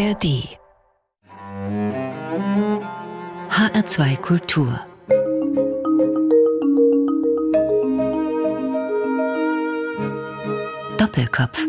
ARD HR2 Kultur Doppelkopf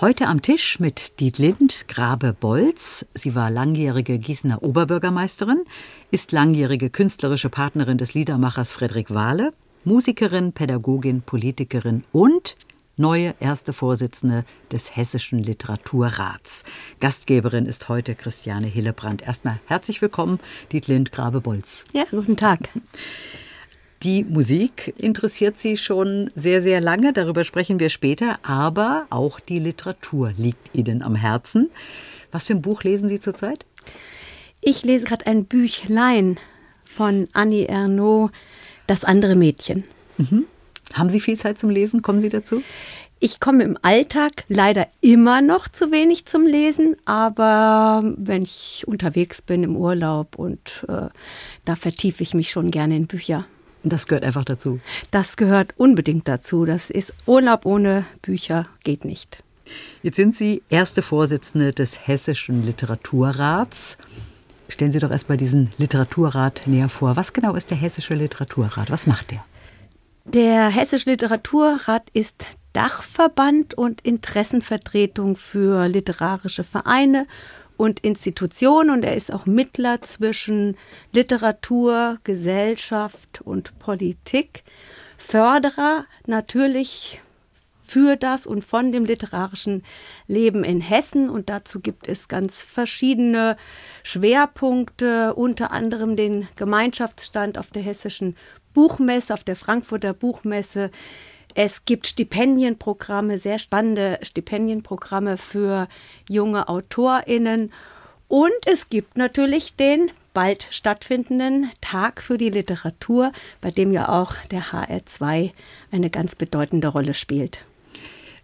Heute am Tisch mit Dietlind Grabe-Bolz. Sie war langjährige Gießener Oberbürgermeisterin, ist langjährige künstlerische Partnerin des Liedermachers Frederik Wahle, Musikerin, Pädagogin, Politikerin und neue erste Vorsitzende des Hessischen Literaturrats. Gastgeberin ist heute Christiane Hillebrand. Erstmal herzlich willkommen, Dietlind Grabe-Bolz. Ja, guten Tag. Die Musik interessiert Sie schon sehr, sehr lange, darüber sprechen wir später, aber auch die Literatur liegt Ihnen am Herzen. Was für ein Buch lesen Sie zurzeit? Ich lese gerade ein Büchlein von Annie Ernaux, Das andere Mädchen. Mhm. Haben Sie viel Zeit zum Lesen? Kommen Sie dazu? Ich komme im Alltag leider immer noch zu wenig zum Lesen, aber wenn ich unterwegs bin im Urlaub und äh, da vertiefe ich mich schon gerne in Bücher. Das gehört einfach dazu. Das gehört unbedingt dazu. Das ist Urlaub ohne Bücher geht nicht. Jetzt sind Sie erste Vorsitzende des Hessischen Literaturrats. Stellen Sie doch erst mal diesen Literaturrat näher vor. Was genau ist der Hessische Literaturrat? Was macht der? Der Hessische Literaturrat ist Dachverband und Interessenvertretung für literarische Vereine und Institution und er ist auch Mittler zwischen Literatur, Gesellschaft und Politik. Förderer natürlich für das und von dem literarischen Leben in Hessen. Und dazu gibt es ganz verschiedene Schwerpunkte, unter anderem den Gemeinschaftsstand auf der hessischen Buchmesse, auf der Frankfurter Buchmesse, es gibt Stipendienprogramme, sehr spannende Stipendienprogramme für junge AutorInnen. Und es gibt natürlich den bald stattfindenden Tag für die Literatur, bei dem ja auch der HR2 eine ganz bedeutende Rolle spielt.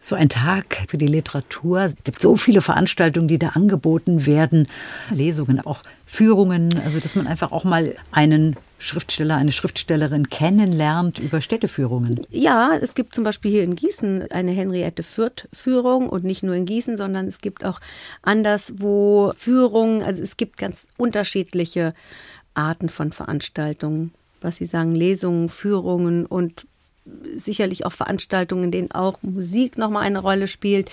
So ein Tag für die Literatur. Es gibt so viele Veranstaltungen, die da angeboten werden. Lesungen, auch Führungen. Also, dass man einfach auch mal einen Schriftsteller, eine Schriftstellerin kennenlernt über Städteführungen. Ja, es gibt zum Beispiel hier in Gießen eine Henriette Fürth-Führung und nicht nur in Gießen, sondern es gibt auch anderswo Führungen. Also es gibt ganz unterschiedliche Arten von Veranstaltungen, was Sie sagen, Lesungen, Führungen und sicherlich auch Veranstaltungen, in denen auch Musik nochmal eine Rolle spielt.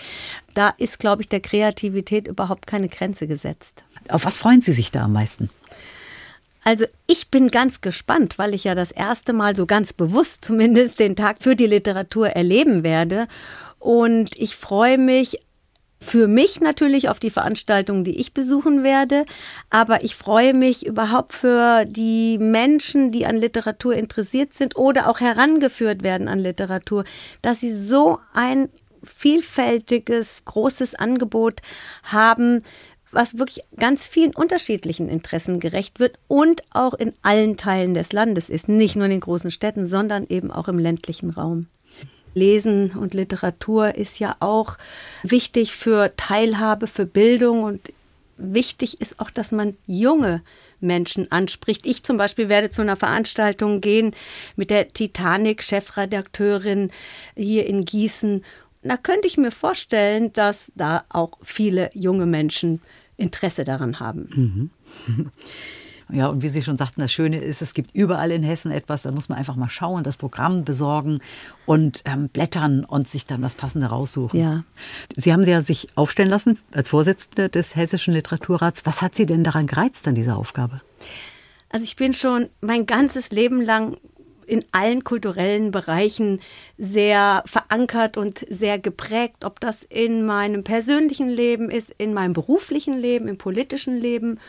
Da ist, glaube ich, der Kreativität überhaupt keine Grenze gesetzt. Auf was freuen Sie sich da am meisten? Also ich bin ganz gespannt, weil ich ja das erste Mal so ganz bewusst zumindest den Tag für die Literatur erleben werde. Und ich freue mich für mich natürlich auf die Veranstaltungen, die ich besuchen werde, aber ich freue mich überhaupt für die Menschen, die an Literatur interessiert sind oder auch herangeführt werden an Literatur, dass sie so ein vielfältiges, großes Angebot haben, was wirklich ganz vielen unterschiedlichen Interessen gerecht wird und auch in allen Teilen des Landes ist, nicht nur in den großen Städten, sondern eben auch im ländlichen Raum. Lesen und Literatur ist ja auch wichtig für Teilhabe, für Bildung und wichtig ist auch, dass man junge Menschen anspricht. Ich zum Beispiel werde zu einer Veranstaltung gehen mit der Titanic-Chefredakteurin hier in Gießen. Da könnte ich mir vorstellen, dass da auch viele junge Menschen Interesse daran haben. Mhm. Ja, und wie Sie schon sagten, das Schöne ist, es gibt überall in Hessen etwas, da muss man einfach mal schauen, das Programm besorgen und ähm, blättern und sich dann das Passende raussuchen. Ja. Sie haben ja sich aufstellen lassen als Vorsitzende des Hessischen Literaturrats. Was hat Sie denn daran gereizt an dieser Aufgabe? Also ich bin schon mein ganzes Leben lang in allen kulturellen Bereichen sehr verankert und sehr geprägt, ob das in meinem persönlichen Leben ist, in meinem beruflichen Leben, im politischen Leben.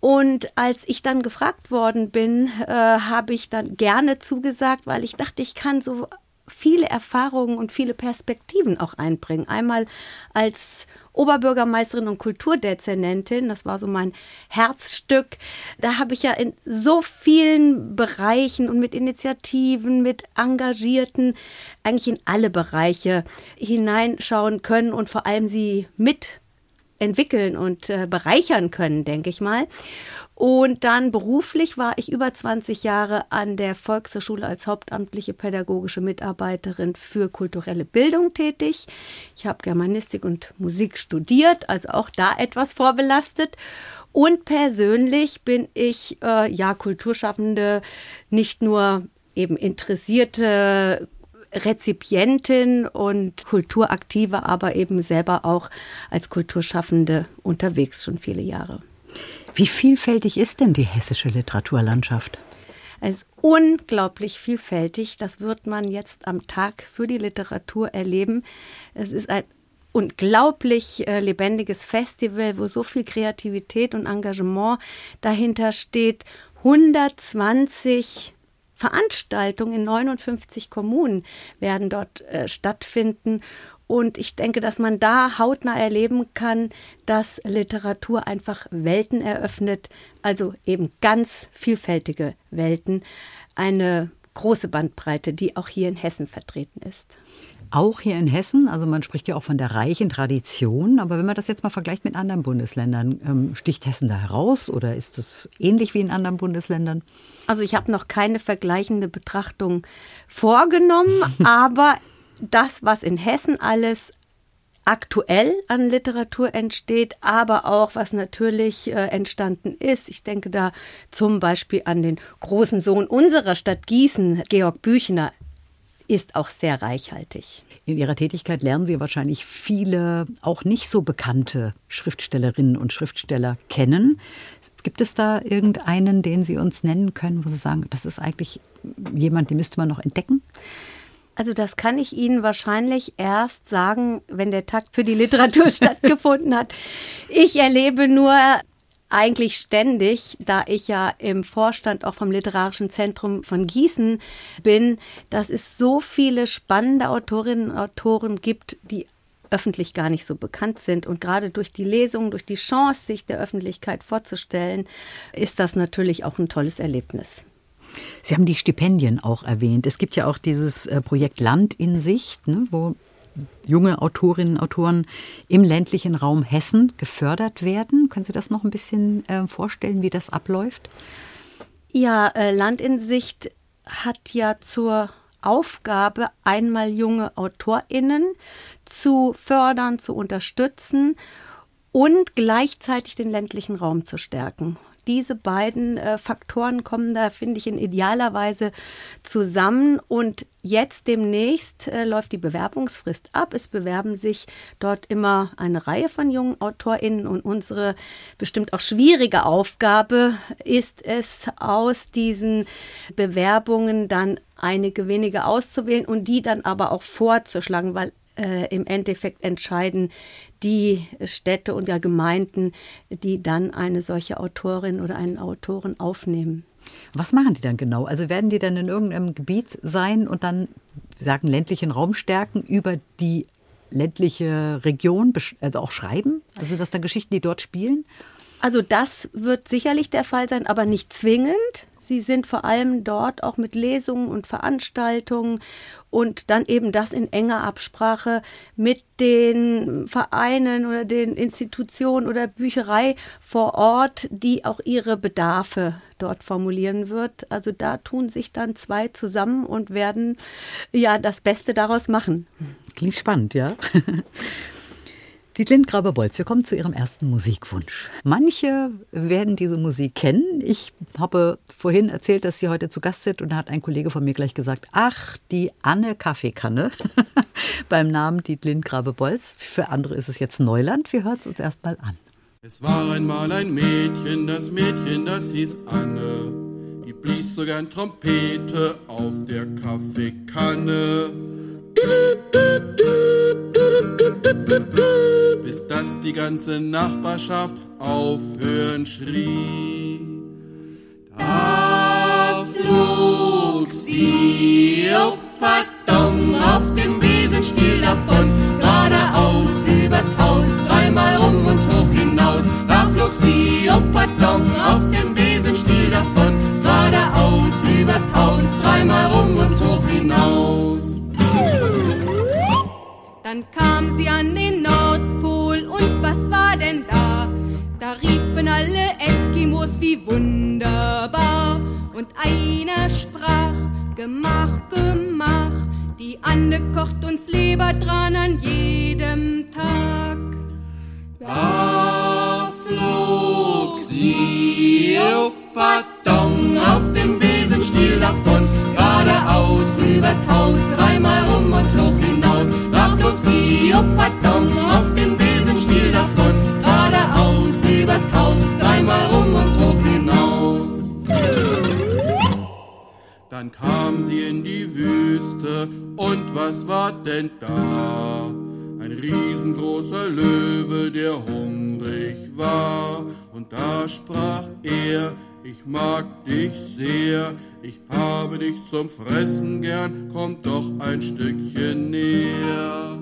Und als ich dann gefragt worden bin, äh, habe ich dann gerne zugesagt, weil ich dachte, ich kann so viele Erfahrungen und viele Perspektiven auch einbringen. Einmal als Oberbürgermeisterin und Kulturdezernentin, das war so mein Herzstück. Da habe ich ja in so vielen Bereichen und mit Initiativen, mit Engagierten, eigentlich in alle Bereiche hineinschauen können und vor allem sie mit entwickeln und äh, bereichern können, denke ich mal. Und dann beruflich war ich über 20 Jahre an der Volkshochschule als hauptamtliche pädagogische Mitarbeiterin für kulturelle Bildung tätig. Ich habe Germanistik und Musik studiert, also auch da etwas vorbelastet. Und persönlich bin ich äh, ja Kulturschaffende, nicht nur eben interessierte Rezipientin und Kulturaktive, aber eben selber auch als Kulturschaffende unterwegs schon viele Jahre. Wie vielfältig ist denn die hessische Literaturlandschaft? Es ist unglaublich vielfältig. Das wird man jetzt am Tag für die Literatur erleben. Es ist ein unglaublich äh, lebendiges Festival, wo so viel Kreativität und Engagement dahinter steht. 120 Veranstaltungen in 59 Kommunen werden dort äh, stattfinden. Und ich denke, dass man da hautnah erleben kann, dass Literatur einfach Welten eröffnet, also eben ganz vielfältige Welten. Eine große Bandbreite, die auch hier in Hessen vertreten ist. Auch hier in Hessen, also man spricht ja auch von der reichen Tradition, aber wenn man das jetzt mal vergleicht mit anderen Bundesländern, ähm, sticht Hessen da heraus oder ist es ähnlich wie in anderen Bundesländern? Also ich habe noch keine vergleichende Betrachtung vorgenommen, aber das, was in Hessen alles aktuell an Literatur entsteht, aber auch was natürlich äh, entstanden ist. Ich denke da zum Beispiel an den großen Sohn unserer Stadt Gießen, Georg Büchner, ist auch sehr reichhaltig. In Ihrer Tätigkeit lernen Sie wahrscheinlich viele auch nicht so bekannte Schriftstellerinnen und Schriftsteller kennen. Gibt es da irgendeinen, den Sie uns nennen können, wo Sie sagen, das ist eigentlich jemand, den müsste man noch entdecken? Also das kann ich Ihnen wahrscheinlich erst sagen, wenn der Takt für die Literatur stattgefunden hat. Ich erlebe nur eigentlich ständig, da ich ja im Vorstand auch vom Literarischen Zentrum von Gießen bin, dass es so viele spannende Autorinnen und Autoren gibt, die öffentlich gar nicht so bekannt sind. Und gerade durch die Lesung, durch die Chance, sich der Öffentlichkeit vorzustellen, ist das natürlich auch ein tolles Erlebnis. Sie haben die Stipendien auch erwähnt. Es gibt ja auch dieses äh, Projekt Land in Sicht, ne, wo junge Autorinnen und Autoren im ländlichen Raum Hessen gefördert werden. Können Sie das noch ein bisschen äh, vorstellen, wie das abläuft? Ja, äh, Land in Sicht hat ja zur Aufgabe, einmal junge AutorInnen zu fördern, zu unterstützen und gleichzeitig den ländlichen Raum zu stärken diese beiden äh, Faktoren kommen da, finde ich, in idealer Weise zusammen. Und jetzt demnächst äh, läuft die Bewerbungsfrist ab. Es bewerben sich dort immer eine Reihe von jungen AutorInnen und unsere bestimmt auch schwierige Aufgabe ist es, aus diesen Bewerbungen dann einige wenige auszuwählen und die dann aber auch vorzuschlagen, weil äh, im Endeffekt entscheiden die Städte und ja Gemeinden, die dann eine solche Autorin oder einen Autoren aufnehmen. Was machen die dann genau? Also werden die dann in irgendeinem Gebiet sein und dann sagen ländlichen Raum stärken über die ländliche Region, also auch schreiben? Also dass da Geschichten, die dort spielen? Also das wird sicherlich der Fall sein, aber nicht zwingend. Sie sind vor allem dort auch mit Lesungen und Veranstaltungen und dann eben das in enger Absprache mit den Vereinen oder den Institutionen oder Bücherei vor Ort, die auch ihre Bedarfe dort formulieren wird. Also da tun sich dann zwei zusammen und werden ja das Beste daraus machen. Klingt spannend, ja. Die Lindgraber-Bolz, wir kommen zu Ihrem ersten Musikwunsch. Manche werden diese Musik kennen. Ich habe vorhin erzählt, dass Sie heute zu Gast sind und da hat ein Kollege von mir gleich gesagt, ach, die Anne Kaffeekanne beim Namen Die Lindgraber-Bolz. Für andere ist es jetzt Neuland. Wir hören es uns erstmal an. Es war einmal ein Mädchen, das Mädchen, das hieß Anne. Die blies sogar ein Trompete auf der Kaffeekanne bis dass die ganze Nachbarschaft aufhören schrie. Da flog sie, pardon, auf dem Besenstiel davon, geradeaus übers Haus, dreimal rum und hoch hinaus. Da flog sie, pardon, auf dem Besenstiel davon, geradeaus Dann kam sie an den Nordpol und was war denn da? Da riefen alle Eskimos wie wunderbar. Und einer sprach, gemach, gemach, die Anne kocht uns Lebertran an jedem Tag. Da flog sie, oh Pardon, auf dem Besenstiel davon, geradeaus übers Haus, dreimal rum und hoch hinaus. Pardon, auf dem Besenstiel davon, geradeaus übers Haus, dreimal rum und hoch hinaus. Dann kam sie in die Wüste, und was war denn da? Ein riesengroßer Löwe, der hungrig war. Und da sprach er, ich mag dich sehr, ich habe dich zum Fressen gern, komm doch ein Stückchen näher.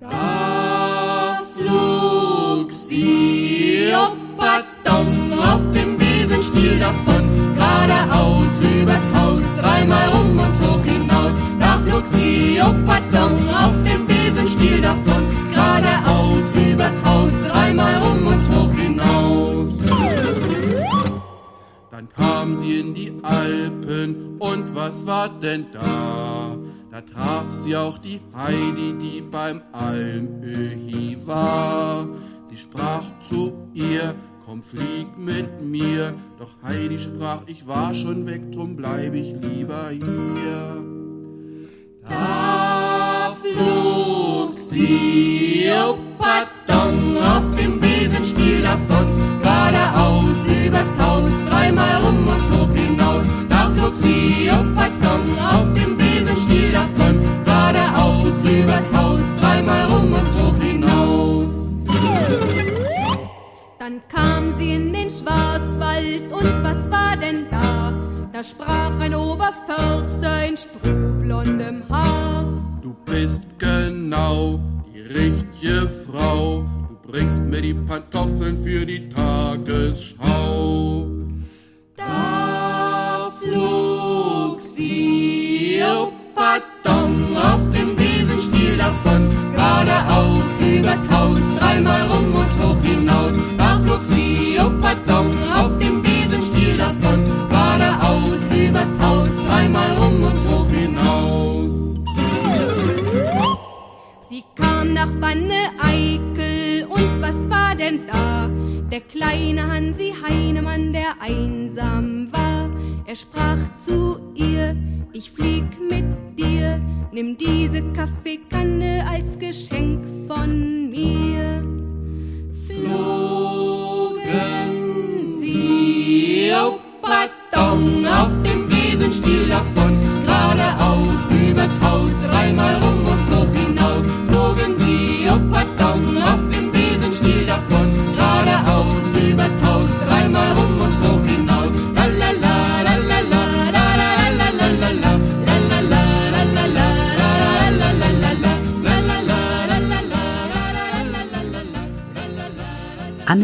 Da flog sie, pardon, auf dem Besenstiel davon, geradeaus übers Haus, dreimal rum und hoch hinaus. Da flog sie, pardon, auf dem Besenstiel davon, geradeaus übers Haus, dreimal rum und hoch hinaus. Dann kam sie in die Alpen und was war denn da? Da traf sie auch die Heidi, die beim Almöhi war. Sie sprach zu ihr, komm flieg mit mir. Doch Heidi sprach, ich war schon weg, drum bleib ich lieber hier. Da flog sie, oh pardon, auf dem Besenstiel davon, geradeaus übers Haus, dreimal rum und hoch hinaus. Da flog sie, oh pardon, auf dem Besenstiel davon, geradeaus übers Haus, dreimal rum und hoch hinaus. Dann kam sie in den Schwarzwald und was war denn da? Da sprach ein Oberförster in strohblondem Haar. Du bist genau die richtige Frau. Du bringst mir die Pantoffeln für die Tagesschau. Da flog sie, pardon, auf dem Besenstiel davon, geradeaus übers Haus, dreimal rum und hoch hinaus. Da flog sie, oh pardon, auf dem Besenstiel davon, geradeaus übers Haus, dreimal rum und hoch hinaus. Sie kam nach Wanne Eickel und was war denn da? Der kleine Hansi Heinemann, der einsam war. Er sprach zu ihr, ich flieg mit dir, nimm diese Kaffeekanne als Geschenk von mir. flogen sie, oh pardon, auf dem Besenstiel davon, geradeaus übers Haus, dreimal rum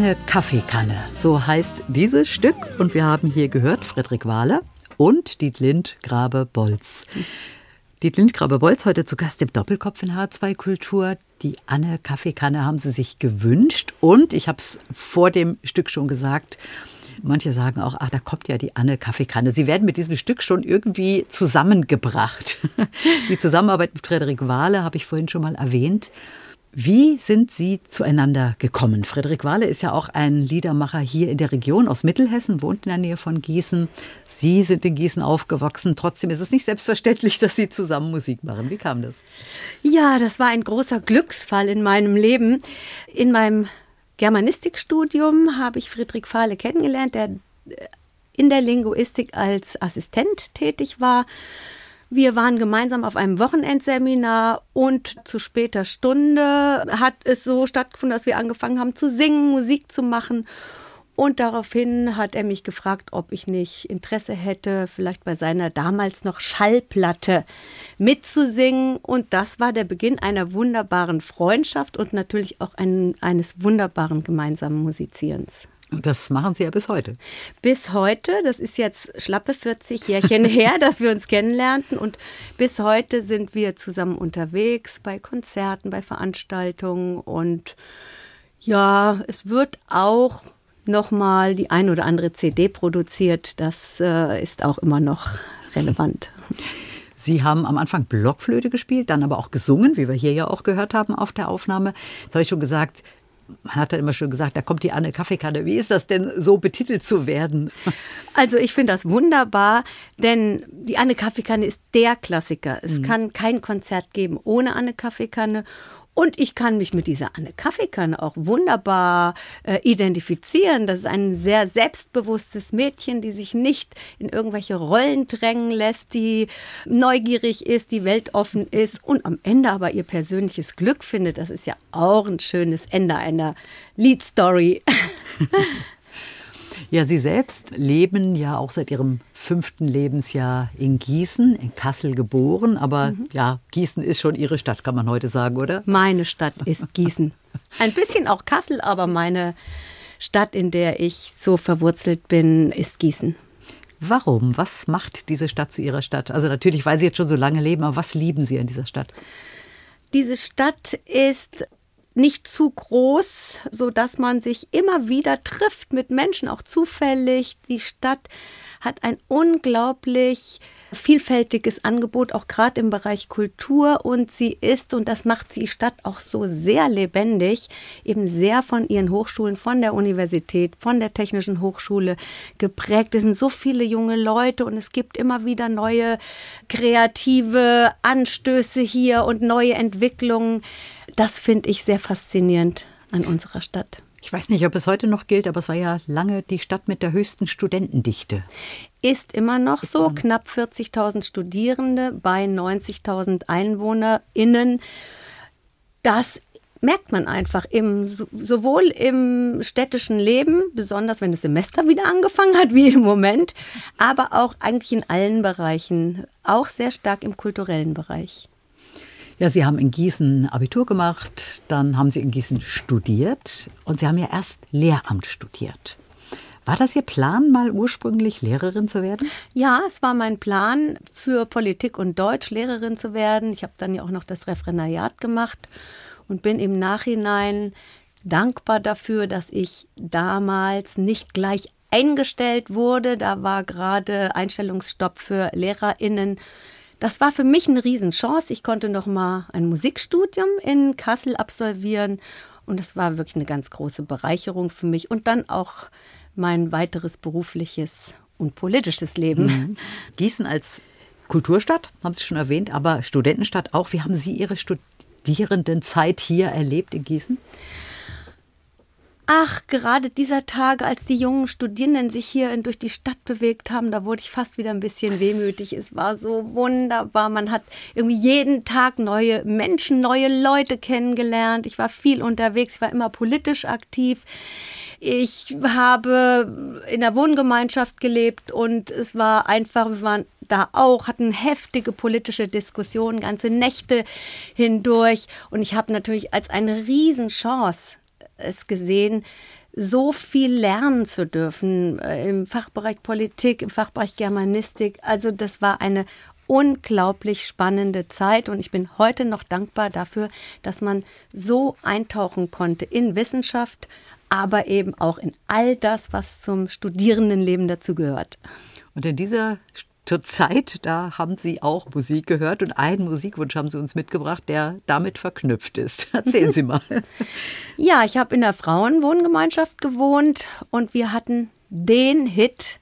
Anne Kaffeekanne, so heißt dieses Stück. Und wir haben hier gehört Friedrich Wahler und Dietlind Grabe-Bolz. Dietlind Grabe-Bolz heute zu Gast im Doppelkopf in H2 Kultur. Die Anne Kaffeekanne haben sie sich gewünscht. Und ich habe es vor dem Stück schon gesagt, Manche sagen auch, ach, da kommt ja die Anne Kaffeekanne. Sie werden mit diesem Stück schon irgendwie zusammengebracht. Die Zusammenarbeit mit Frederik Wahle habe ich vorhin schon mal erwähnt. Wie sind Sie zueinander gekommen? Frederik Wahle ist ja auch ein Liedermacher hier in der Region aus Mittelhessen, wohnt in der Nähe von Gießen. Sie sind in Gießen aufgewachsen. Trotzdem ist es nicht selbstverständlich, dass Sie zusammen Musik machen. Wie kam das? Ja, das war ein großer Glücksfall in meinem Leben. In meinem Germanistikstudium habe ich Friedrich Fahle kennengelernt, der in der Linguistik als Assistent tätig war. Wir waren gemeinsam auf einem Wochenendseminar und zu später Stunde hat es so stattgefunden, dass wir angefangen haben zu singen, Musik zu machen. Und daraufhin hat er mich gefragt, ob ich nicht Interesse hätte, vielleicht bei seiner damals noch Schallplatte mitzusingen. Und das war der Beginn einer wunderbaren Freundschaft und natürlich auch ein, eines wunderbaren gemeinsamen Musizierens. Und das machen Sie ja bis heute. Bis heute, das ist jetzt schlappe 40 Jährchen her, dass wir uns kennenlernten und bis heute sind wir zusammen unterwegs bei Konzerten, bei Veranstaltungen und Ja, es wird auch nochmal die ein oder andere CD produziert. Das äh, ist auch immer noch relevant. Sie haben am Anfang Blockflöte gespielt, dann aber auch gesungen, wie wir hier ja auch gehört haben auf der Aufnahme. Das habe ich schon gesagt. Man hat dann immer schon gesagt, da kommt die Anne Kaffeekanne. Wie ist das denn, so betitelt zu werden? Also ich finde das wunderbar, denn die Anne Kaffeekanne ist der Klassiker. Es mhm. kann kein Konzert geben ohne Anne Kaffeekanne. Und ich kann mich mit dieser Anne Kaffeekanne auch wunderbar äh, identifizieren. Das ist ein sehr selbstbewusstes Mädchen, die sich nicht in irgendwelche Rollen drängen lässt, die neugierig ist, die weltoffen ist und am Ende aber ihr persönliches Glück findet. Das ist ja auch ein schönes Ende einer Liedstory. Ja, Sie selbst leben ja auch seit Ihrem fünften Lebensjahr in Gießen, in Kassel geboren. Aber mhm. ja, Gießen ist schon Ihre Stadt, kann man heute sagen, oder? Meine Stadt ist Gießen. Ein bisschen auch Kassel, aber meine Stadt, in der ich so verwurzelt bin, ist Gießen. Warum? Was macht diese Stadt zu Ihrer Stadt? Also natürlich, weil Sie jetzt schon so lange leben, aber was lieben Sie an dieser Stadt? Diese Stadt ist nicht zu groß, so dass man sich immer wieder trifft mit Menschen, auch zufällig. Die Stadt hat ein unglaublich vielfältiges Angebot, auch gerade im Bereich Kultur. Und sie ist, und das macht die Stadt auch so sehr lebendig, eben sehr von ihren Hochschulen, von der Universität, von der Technischen Hochschule geprägt. Es sind so viele junge Leute und es gibt immer wieder neue kreative Anstöße hier und neue Entwicklungen. Das finde ich sehr faszinierend an unserer Stadt. Ich weiß nicht, ob es heute noch gilt, aber es war ja lange die Stadt mit der höchsten Studentendichte. Ist immer noch ist so, knapp 40.000 Studierende bei 90.000 EinwohnerInnen. Das merkt man einfach im, sowohl im städtischen Leben, besonders wenn das Semester wieder angefangen hat, wie im Moment, aber auch eigentlich in allen Bereichen, auch sehr stark im kulturellen Bereich. Ja, Sie haben in Gießen Abitur gemacht, dann haben Sie in Gießen studiert und Sie haben ja erst Lehramt studiert. War das Ihr Plan, mal ursprünglich Lehrerin zu werden? Ja, es war mein Plan, für Politik und Deutsch Lehrerin zu werden. Ich habe dann ja auch noch das Referendariat gemacht und bin im Nachhinein dankbar dafür, dass ich damals nicht gleich eingestellt wurde. Da war gerade Einstellungsstopp für LehrerInnen das war für mich eine Riesenchance. Ich konnte noch mal ein Musikstudium in Kassel absolvieren und das war wirklich eine ganz große Bereicherung für mich und dann auch mein weiteres berufliches und politisches Leben. Mhm. Gießen als Kulturstadt, haben Sie schon erwähnt, aber Studentenstadt auch. Wie haben Sie Ihre Studierendenzeit hier erlebt in Gießen? Ach, gerade dieser Tage, als die jungen Studierenden sich hier durch die Stadt bewegt haben, da wurde ich fast wieder ein bisschen wehmütig. Es war so wunderbar. Man hat irgendwie jeden Tag neue Menschen, neue Leute kennengelernt. Ich war viel unterwegs, ich war immer politisch aktiv. Ich habe in der Wohngemeinschaft gelebt und es war einfach, wir waren da auch, hatten heftige politische Diskussionen, ganze Nächte hindurch. Und ich habe natürlich als eine Riesenchance es gesehen, so viel lernen zu dürfen äh, im Fachbereich Politik, im Fachbereich Germanistik. Also das war eine unglaublich spannende Zeit und ich bin heute noch dankbar dafür, dass man so eintauchen konnte in Wissenschaft, aber eben auch in all das, was zum Studierendenleben dazugehört. Und in dieser Zeit, da haben Sie auch Musik gehört und einen Musikwunsch haben Sie uns mitgebracht, der damit verknüpft ist. Erzählen Sie mal. Ja, ich habe in der Frauenwohngemeinschaft gewohnt und wir hatten den Hit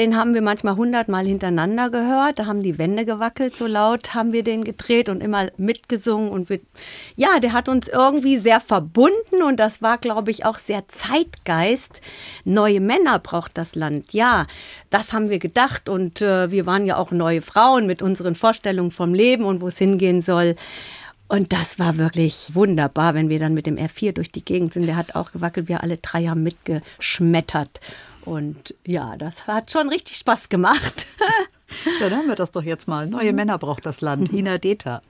den haben wir manchmal hundertmal hintereinander gehört. Da haben die Wände gewackelt, so laut haben wir den gedreht und immer mitgesungen. Und wir, ja, der hat uns irgendwie sehr verbunden und das war, glaube ich, auch sehr Zeitgeist. Neue Männer braucht das Land. Ja, das haben wir gedacht und äh, wir waren ja auch neue Frauen mit unseren Vorstellungen vom Leben und wo es hingehen soll. Und das war wirklich wunderbar, wenn wir dann mit dem R4 durch die Gegend sind. Der hat auch gewackelt, wir alle drei haben mitgeschmettert. Und ja, das hat schon richtig Spaß gemacht. Dann haben wir das doch jetzt mal. Neue Männer braucht das Land. Ina Deta.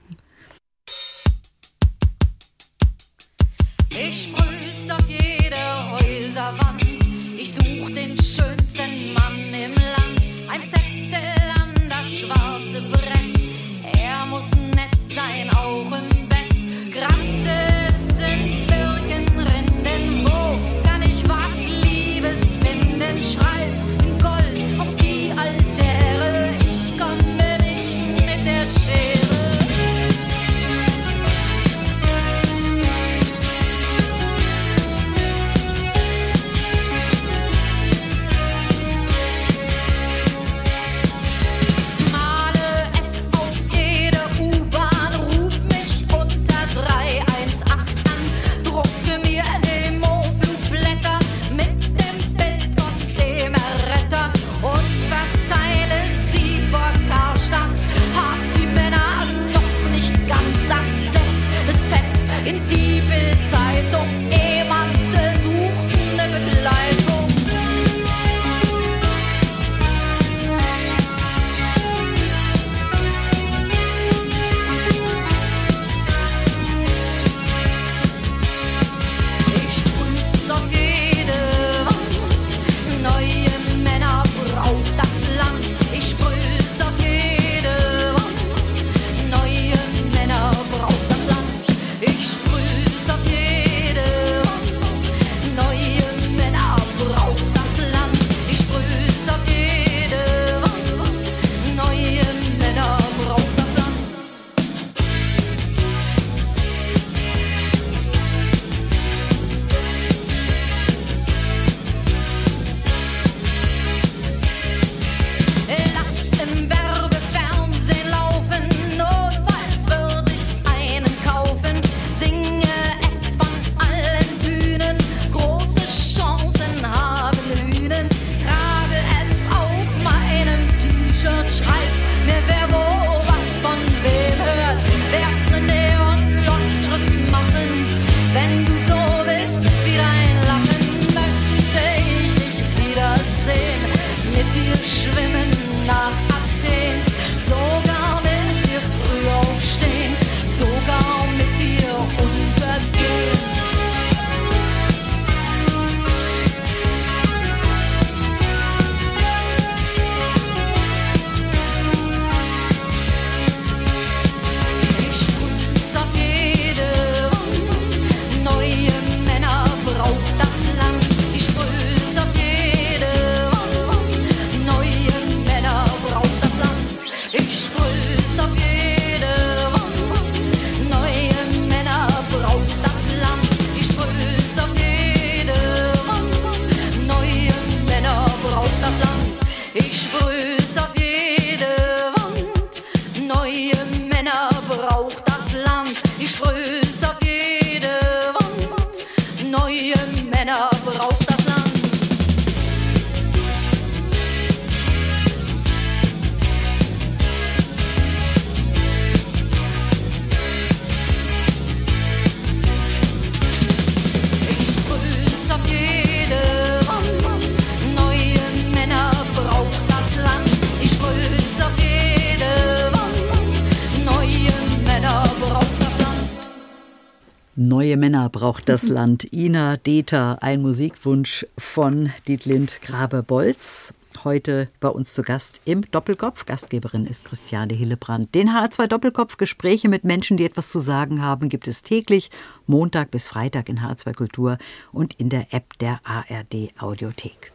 Braucht das Land. Ina Deta, ein Musikwunsch von Dietlind Grabe-Bolz. Heute bei uns zu Gast im Doppelkopf. Gastgeberin ist Christiane Hillebrand. Den HR2 Doppelkopf Gespräche mit Menschen, die etwas zu sagen haben, gibt es täglich, Montag bis Freitag in HR2 Kultur und in der App der ARD Audiothek.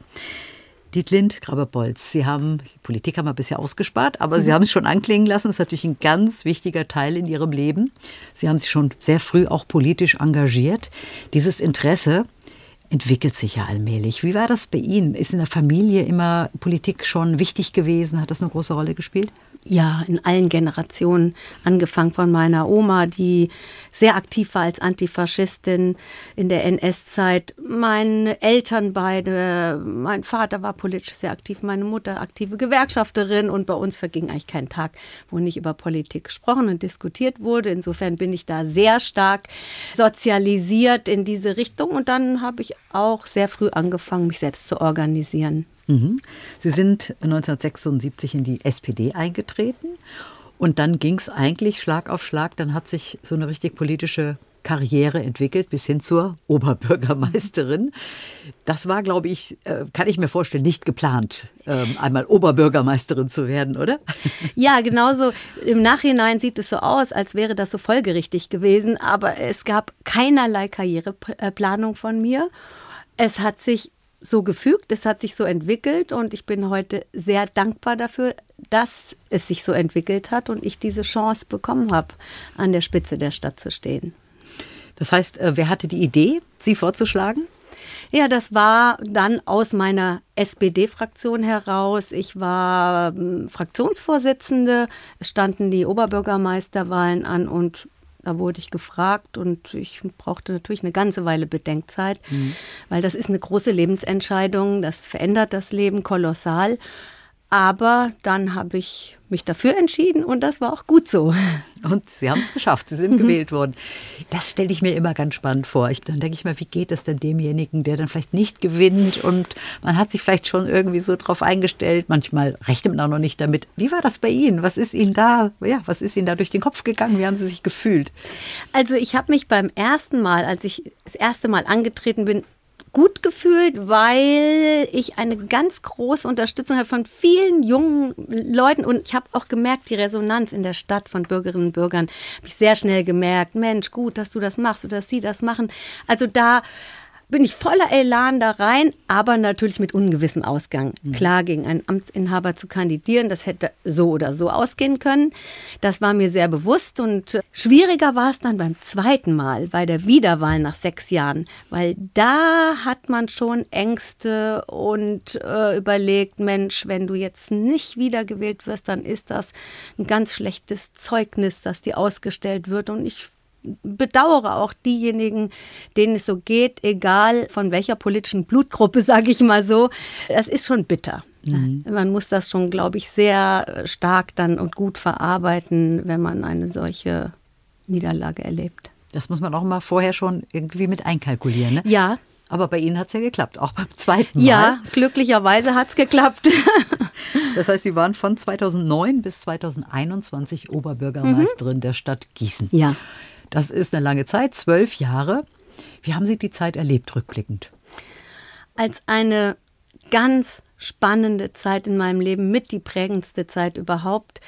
Dietlind Grabe-Bolz, Sie haben, Politik haben wir bisher ausgespart, aber Sie haben es schon anklingen lassen. Das ist natürlich ein ganz wichtiger Teil in Ihrem Leben. Sie haben sich schon sehr früh auch politisch engagiert. Dieses Interesse entwickelt sich ja allmählich. Wie war das bei Ihnen? Ist in der Familie immer Politik schon wichtig gewesen? Hat das eine große Rolle gespielt? Ja, in allen Generationen, angefangen von meiner Oma, die sehr aktiv war als Antifaschistin in der NS-Zeit. Meine Eltern beide, mein Vater war politisch sehr aktiv, meine Mutter aktive Gewerkschafterin und bei uns verging eigentlich kein Tag, wo nicht über Politik gesprochen und diskutiert wurde. Insofern bin ich da sehr stark sozialisiert in diese Richtung und dann habe ich auch sehr früh angefangen, mich selbst zu organisieren. Mhm. Sie sind 1976 in die SPD eingetreten und dann ging es eigentlich Schlag auf Schlag. Dann hat sich so eine richtig politische Karriere entwickelt bis hin zur Oberbürgermeisterin. Das war, glaube ich, äh, kann ich mir vorstellen, nicht geplant, ähm, einmal Oberbürgermeisterin zu werden, oder? Ja, genauso. Im Nachhinein sieht es so aus, als wäre das so folgerichtig gewesen, aber es gab keinerlei Karriereplanung von mir. Es hat sich so gefügt, es hat sich so entwickelt und ich bin heute sehr dankbar dafür, dass es sich so entwickelt hat und ich diese Chance bekommen habe, an der Spitze der Stadt zu stehen. Das heißt, äh, wer hatte die Idee, Sie vorzuschlagen? Ja, das war dann aus meiner SPD-Fraktion heraus. Ich war ähm, Fraktionsvorsitzende. Es standen die Oberbürgermeisterwahlen an und da wurde ich gefragt und ich brauchte natürlich eine ganze Weile Bedenkzeit, weil das ist eine große Lebensentscheidung. Das verändert das Leben kolossal. Aber dann habe ich mich dafür entschieden und das war auch gut so. Und Sie haben es geschafft, Sie sind gewählt worden. Das stelle ich mir immer ganz spannend vor. Ich, dann denke ich mir, wie geht es denn demjenigen, der dann vielleicht nicht gewinnt und man hat sich vielleicht schon irgendwie so drauf eingestellt. Manchmal rechnet man auch noch nicht damit. Wie war das bei Ihnen? Was ist Ihnen da, ja, was ist Ihnen da durch den Kopf gegangen? Wie haben Sie sich gefühlt? Also ich habe mich beim ersten Mal, als ich das erste Mal angetreten bin, gut gefühlt, weil ich eine ganz große Unterstützung habe von vielen jungen Leuten und ich habe auch gemerkt, die Resonanz in der Stadt von Bürgerinnen und Bürgern, habe ich sehr schnell gemerkt, Mensch, gut, dass du das machst oder dass sie das machen. Also da bin ich voller Elan da rein, aber natürlich mit ungewissem Ausgang. Klar, gegen einen Amtsinhaber zu kandidieren, das hätte so oder so ausgehen können. Das war mir sehr bewusst und schwieriger war es dann beim zweiten Mal, bei der Wiederwahl nach sechs Jahren, weil da hat man schon Ängste und äh, überlegt, Mensch, wenn du jetzt nicht wiedergewählt wirst, dann ist das ein ganz schlechtes Zeugnis, das dir ausgestellt wird und ich bedauere auch diejenigen, denen es so geht, egal von welcher politischen Blutgruppe, sage ich mal so. Das ist schon bitter. Man muss das schon, glaube ich, sehr stark dann und gut verarbeiten, wenn man eine solche Niederlage erlebt. Das muss man auch mal vorher schon irgendwie mit einkalkulieren. Ne? Ja, Aber bei Ihnen hat es ja geklappt, auch beim zweiten Mal. ja, glücklicherweise hat es geklappt. Das heißt, Sie waren von 2009 bis 2021 Oberbürgermeisterin der Stadt Gießen. ja. Das ist eine lange Zeit, zwölf Jahre. Wie haben Sie die Zeit erlebt, rückblickend? als eine ganz spannende Zeit in meinem Leben, mit die prägendste Zeit überhaupt.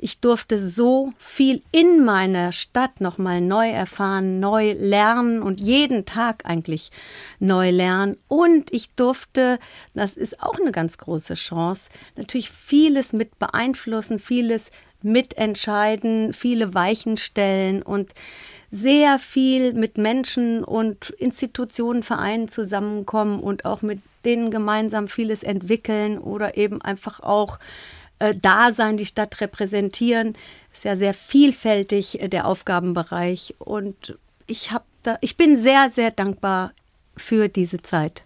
Ich durfte so viel in meiner Stadt nochmal neu erfahren, neu lernen und jeden Tag eigentlich neu lernen. Und ich durfte, das ist auch eine ganz große Chance, natürlich vieles mit beeinflussen, vieles mitentscheiden, viele Weichen stellen und sehr viel mit Menschen und Institutionen, Vereinen zusammenkommen und auch mit denen gemeinsam vieles entwickeln oder eben einfach auch äh, da sein, die Stadt repräsentieren. Ist ja sehr vielfältig äh, der Aufgabenbereich und ich habe da, ich bin sehr, sehr dankbar für diese Zeit.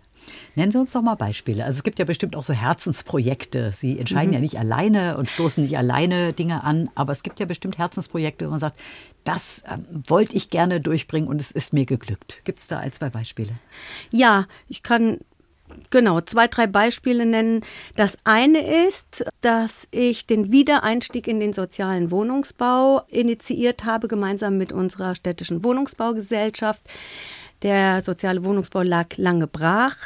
Nennen Sie uns doch mal Beispiele. Also es gibt ja bestimmt auch so Herzensprojekte. Sie entscheiden mhm. ja nicht alleine und stoßen nicht alleine Dinge an, aber es gibt ja bestimmt Herzensprojekte, wo man sagt, das ähm, wollte ich gerne durchbringen und es ist mir geglückt. Gibt es da ein, zwei Beispiele? Ja, ich kann genau zwei, drei Beispiele nennen. Das eine ist, dass ich den Wiedereinstieg in den sozialen Wohnungsbau initiiert habe, gemeinsam mit unserer städtischen Wohnungsbaugesellschaft. Der soziale Wohnungsbau lag lange brach.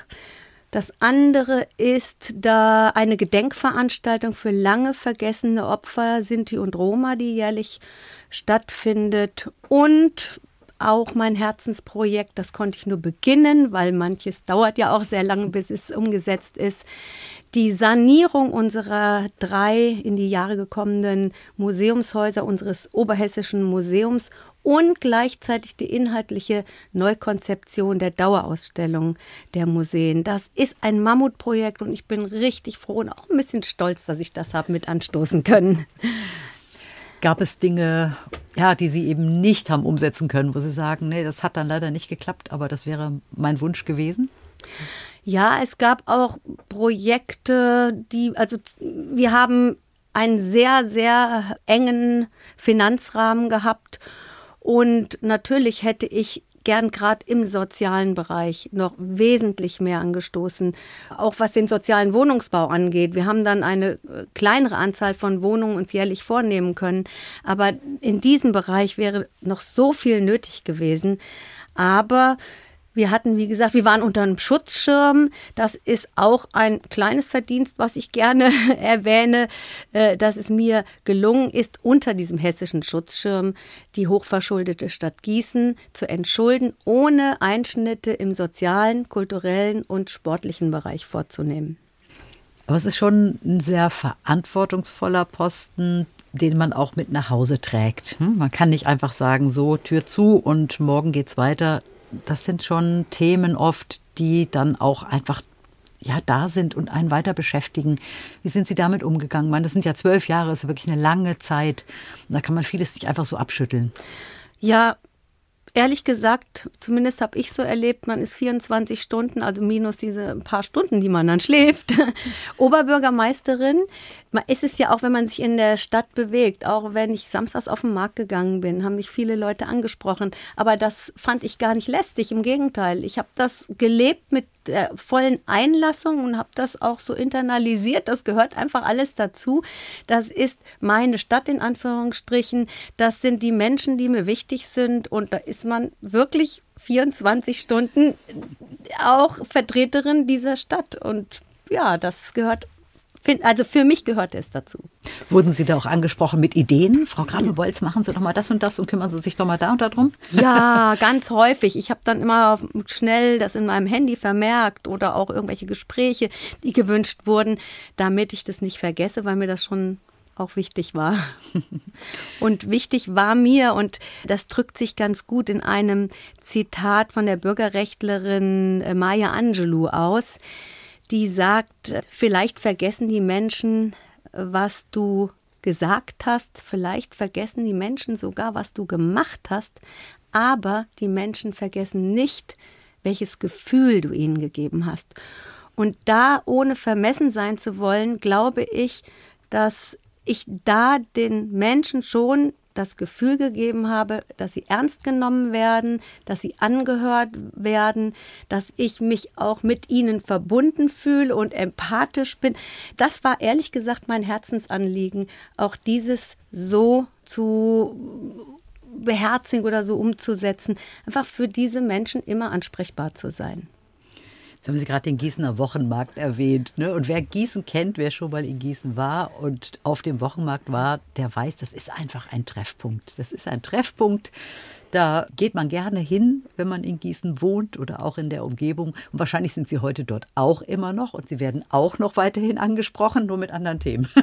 Das andere ist da eine Gedenkveranstaltung für lange vergessene Opfer Sinti und Roma, die jährlich stattfindet. Und auch mein Herzensprojekt, das konnte ich nur beginnen, weil manches dauert ja auch sehr lange, bis es umgesetzt ist. Die Sanierung unserer drei in die Jahre gekommenen Museumshäuser unseres Oberhessischen Museums und gleichzeitig die inhaltliche Neukonzeption der Dauerausstellung der Museen. Das ist ein Mammutprojekt und ich bin richtig froh und auch ein bisschen stolz, dass ich das habe mit anstoßen können. Gab es Dinge, ja, die Sie eben nicht haben umsetzen können, wo Sie sagen, nee, das hat dann leider nicht geklappt, aber das wäre mein Wunsch gewesen? Ja, es gab auch Projekte, die, also wir haben einen sehr, sehr engen Finanzrahmen gehabt und natürlich hätte ich gern gerade im sozialen Bereich noch wesentlich mehr angestoßen, auch was den sozialen Wohnungsbau angeht. Wir haben dann eine äh, kleinere Anzahl von Wohnungen uns jährlich vornehmen können, aber in diesem Bereich wäre noch so viel nötig gewesen. Aber wir hatten, wie gesagt, wir waren unter einem Schutzschirm. Das ist auch ein kleines Verdienst, was ich gerne erwähne, äh, dass es mir gelungen ist, unter diesem hessischen Schutzschirm die hochverschuldete Stadt Gießen zu entschulden, ohne Einschnitte im sozialen, kulturellen und sportlichen Bereich vorzunehmen. Aber es ist schon ein sehr verantwortungsvoller Posten, den man auch mit nach Hause trägt. Hm? Man kann nicht einfach sagen, so Tür zu und morgen geht's weiter das sind schon Themen oft, die dann auch einfach ja, da sind und einen weiter beschäftigen. Wie sind Sie damit umgegangen? Man, das sind ja zwölf Jahre, das ist wirklich eine lange Zeit. da kann man vieles nicht einfach so abschütteln. Ja, ehrlich gesagt, zumindest habe ich so erlebt, man ist 24 Stunden, also minus diese paar Stunden, die man dann schläft, Oberbürgermeisterin. Ist es ja auch, wenn man sich in der Stadt bewegt. Auch wenn ich samstags auf den Markt gegangen bin, haben mich viele Leute angesprochen. Aber das fand ich gar nicht lästig. Im Gegenteil, ich habe das gelebt mit der vollen Einlassung und habe das auch so internalisiert. Das gehört einfach alles dazu. Das ist meine Stadt in Anführungsstrichen. Das sind die Menschen, die mir wichtig sind. Und da ist man wirklich 24 Stunden auch Vertreterin dieser Stadt. Und ja, das gehört also für mich gehört es dazu. Wurden Sie da auch angesprochen mit Ideen? Frau Kramer-Bolz, machen Sie doch mal das und das und kümmern Sie sich doch mal da und darum? Ja, ganz häufig. Ich habe dann immer schnell das in meinem Handy vermerkt oder auch irgendwelche Gespräche, die gewünscht wurden, damit ich das nicht vergesse, weil mir das schon auch wichtig war. Und wichtig war mir, und das drückt sich ganz gut in einem Zitat von der Bürgerrechtlerin äh, Maya Angelou aus, die sagt, vielleicht vergessen die Menschen, was du gesagt hast, vielleicht vergessen die Menschen sogar, was du gemacht hast, aber die Menschen vergessen nicht, welches Gefühl du ihnen gegeben hast. Und da, ohne vermessen sein zu wollen, glaube ich, dass ich da den Menschen schon das Gefühl gegeben habe, dass sie ernst genommen werden, dass sie angehört werden, dass ich mich auch mit ihnen verbunden fühle und empathisch bin. Das war ehrlich gesagt mein Herzensanliegen, auch dieses so zu beherzigen oder so umzusetzen, einfach für diese Menschen immer ansprechbar zu sein. Jetzt haben Sie gerade den Gießener Wochenmarkt erwähnt. Ne? Und wer Gießen kennt, wer schon mal in Gießen war und auf dem Wochenmarkt war, der weiß, das ist einfach ein Treffpunkt. Das ist ein Treffpunkt Da geht man gerne hin, wenn man in Gießen wohnt oder auch in der Umgebung. Und wahrscheinlich sind Sie heute dort auch immer noch und Sie werden auch noch weiterhin angesprochen, nur mit anderen Themen.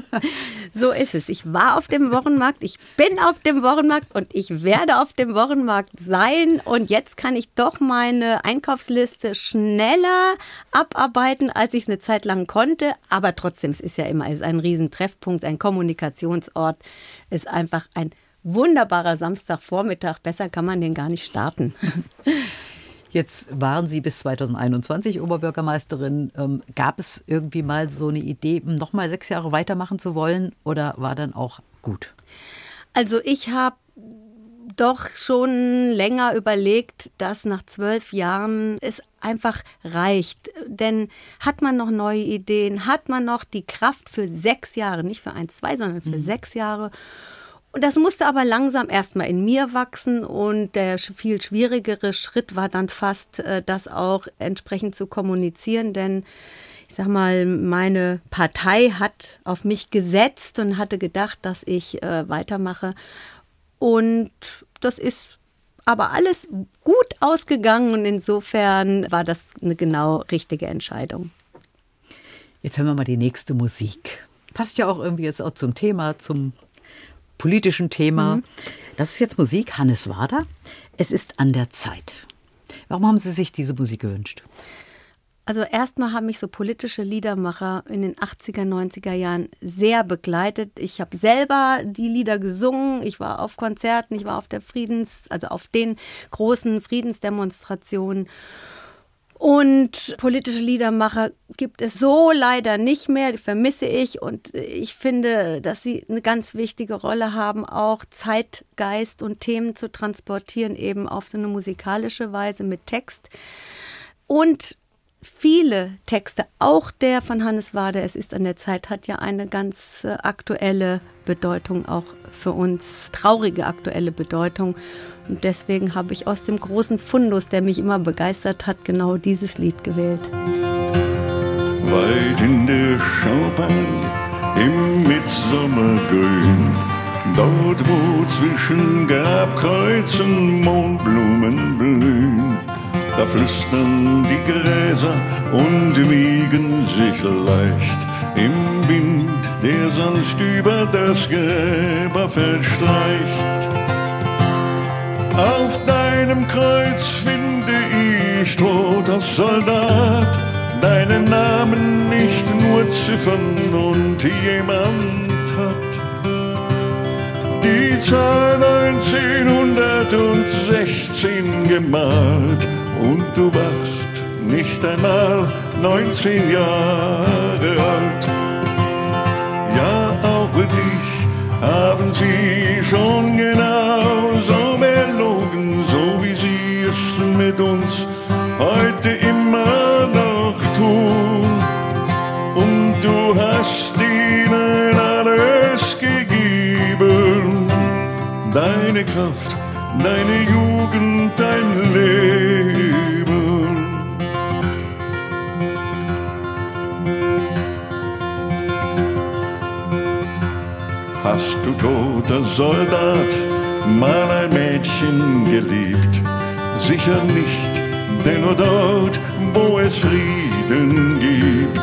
So ist es. Ich war auf dem Wochenmarkt, ich bin auf dem Wochenmarkt und ich werde auf dem Wochenmarkt sein. Und jetzt kann ich doch meine Einkaufsliste schneller abarbeiten, als ich es eine Zeit lang konnte. Aber trotzdem, es ist ja immer es ist ein Riesentreffpunkt, ein Kommunikationsort. Es ist einfach ein wunderbarer Samstagvormittag. Besser kann man den gar nicht starten. Jetzt waren Sie bis 2021 Oberbürgermeisterin. Ähm, gab es irgendwie mal so eine Idee, noch mal sechs Jahre weitermachen zu wollen oder war dann auch gut? Also ich habe doch schon länger überlegt, dass nach zwölf Jahren es einfach reicht. Denn hat man noch neue Ideen, hat man noch die Kraft für sechs Jahre, nicht für ein, zwei, sondern für mhm. sechs Jahre. Und das musste aber langsam erstmal in mir wachsen und der viel schwierigere Schritt war dann fast, äh, das auch entsprechend zu kommunizieren, denn ich sag mal, meine Partei hat auf mich gesetzt und hatte gedacht, dass ich äh, weitermache. Und das ist aber alles gut ausgegangen und insofern war das eine genau richtige Entscheidung. Jetzt hören wir mal die nächste Musik. Passt ja auch irgendwie jetzt auch zum Thema, zum politischen Thema. Mhm. Das ist jetzt Musik, Hannes Wader. Es ist an der Zeit. Warum haben Sie sich diese Musik gewünscht? Also erstmal haben mich so politische Liedermacher in den 80er, 90er Jahren sehr begleitet. Ich habe selber die Lieder gesungen, ich war auf Konzerten, ich war auf der Friedens, also auf den großen Friedensdemonstrationen. Und politische Liedermacher gibt es so leider nicht mehr, die vermisse ich. Und ich finde, dass sie eine ganz wichtige Rolle haben, auch Zeitgeist und Themen zu transportieren, eben auf so eine musikalische Weise mit Text. Und viele Texte, auch der von Hannes Wade, es ist an der Zeit, hat ja eine ganz äh, aktuelle Bedeutung, auch für uns traurige aktuelle Bedeutung. Und deswegen habe ich aus dem großen Fundus, der mich immer begeistert hat, genau dieses Lied gewählt. Weit in der Champagne im Mitsommergrün, dort wo zwischen Grabkreuzen Mondblumen blühen da flüstern die Gräser und wiegen sich leicht im Wind, der sanft über das Gräberfeld streicht. Auf deinem Kreuz finde ich, toter Soldat, deinen Namen nicht nur Ziffern und jemand hat die Zahl 1916 gemalt und du warst nicht einmal 19 Jahre alt. Ja, auch dich haben sie schon genauso belogen, so wie sie es mit uns heute immer noch tun. Und du hast ihnen alles gegeben, deine Kraft, deine Jugend, dein Leben. Du toter Soldat mal ein Mädchen geliebt? Sicher nicht, denn nur dort, wo es Frieden gibt,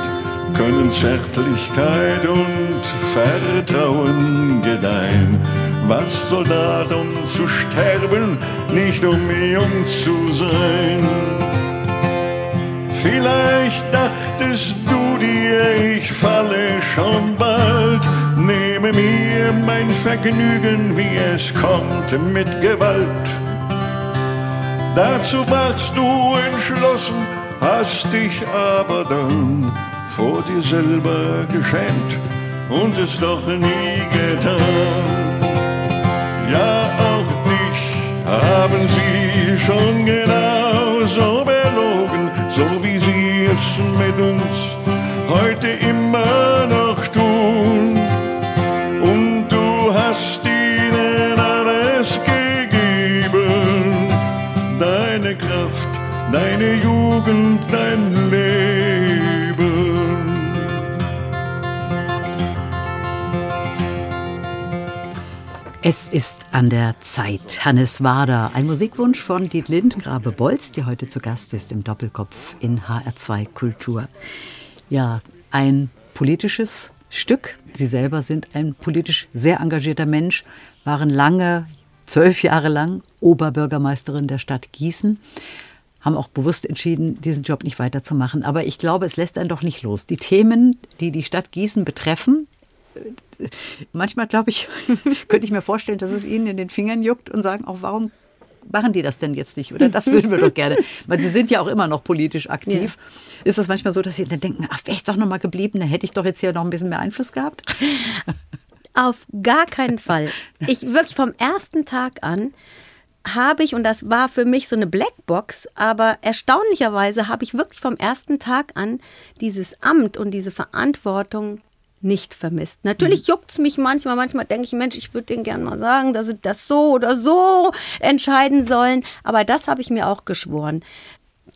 können Zärtlichkeit und Vertrauen gedeihen. Was Soldat, um zu sterben, nicht um jung zu sein? Vielleicht dachtest du dir, ich falle schon bald, nehme mir mein Vergnügen, wie es kommt, mit Gewalt. Dazu warst du entschlossen, hast dich aber dann vor dir selber geschämt und es doch nie getan. Ja, auch dich haben sie schon genauso belogen, so wie sie es mit uns heute immer noch deine Kraft, deine Jugend, dein Leben. Es ist an der Zeit. Hannes Wader, ein Musikwunsch von Dietlind Grabe-Bolz, die heute zu Gast ist im Doppelkopf in HR2 Kultur. Ja, ein politisches Stück. Sie selber sind ein politisch sehr engagierter Mensch, waren lange, zwölf Jahre lang Oberbürgermeisterin der Stadt Gießen haben auch bewusst entschieden, diesen Job nicht weiterzumachen. Aber ich glaube, es lässt einen doch nicht los. Die Themen, die die Stadt Gießen betreffen, manchmal glaube ich, könnte ich mir vorstellen, dass es ihnen in den Fingern juckt und sagen, auch warum machen die das denn jetzt nicht? Oder das würden wir doch gerne. Weil sie sind ja auch immer noch politisch aktiv. Ja. Ist es manchmal so, dass sie dann denken, ach, wäre ich doch noch mal geblieben, dann hätte ich doch jetzt hier noch ein bisschen mehr Einfluss gehabt? Auf gar keinen Fall. Ich wirklich vom ersten Tag an habe ich, und das war für mich so eine Blackbox, aber erstaunlicherweise habe ich wirklich vom ersten Tag an dieses Amt und diese Verantwortung nicht vermisst. Natürlich mhm. juckt es mich manchmal, manchmal denke ich, Mensch, ich würde denen gerne mal sagen, dass sie das so oder so entscheiden sollen, aber das habe ich mir auch geschworen.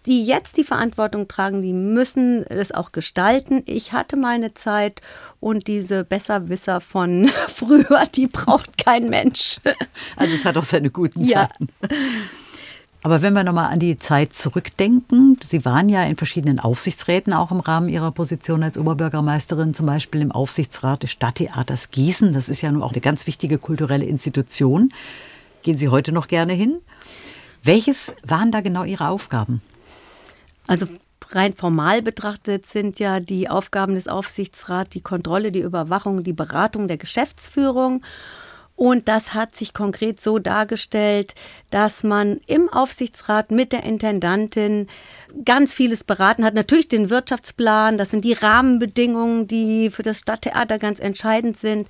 Die jetzt die Verantwortung tragen, die müssen es auch gestalten. Ich hatte meine Zeit und diese Besserwisser von früher, die braucht kein Mensch. Also es hat auch seine guten Zeiten. Ja. Aber wenn wir nochmal an die Zeit zurückdenken, Sie waren ja in verschiedenen Aufsichtsräten auch im Rahmen Ihrer Position als Oberbürgermeisterin, zum Beispiel im Aufsichtsrat des Stadttheaters Gießen. Das ist ja nun auch eine ganz wichtige kulturelle Institution. Gehen Sie heute noch gerne hin? Welches waren da genau Ihre Aufgaben? Also rein formal betrachtet sind ja die Aufgaben des Aufsichtsrats die Kontrolle, die Überwachung, die Beratung der Geschäftsführung. Und das hat sich konkret so dargestellt, dass man im Aufsichtsrat mit der Intendantin ganz vieles beraten hat. Natürlich den Wirtschaftsplan, das sind die Rahmenbedingungen, die für das Stadttheater ganz entscheidend sind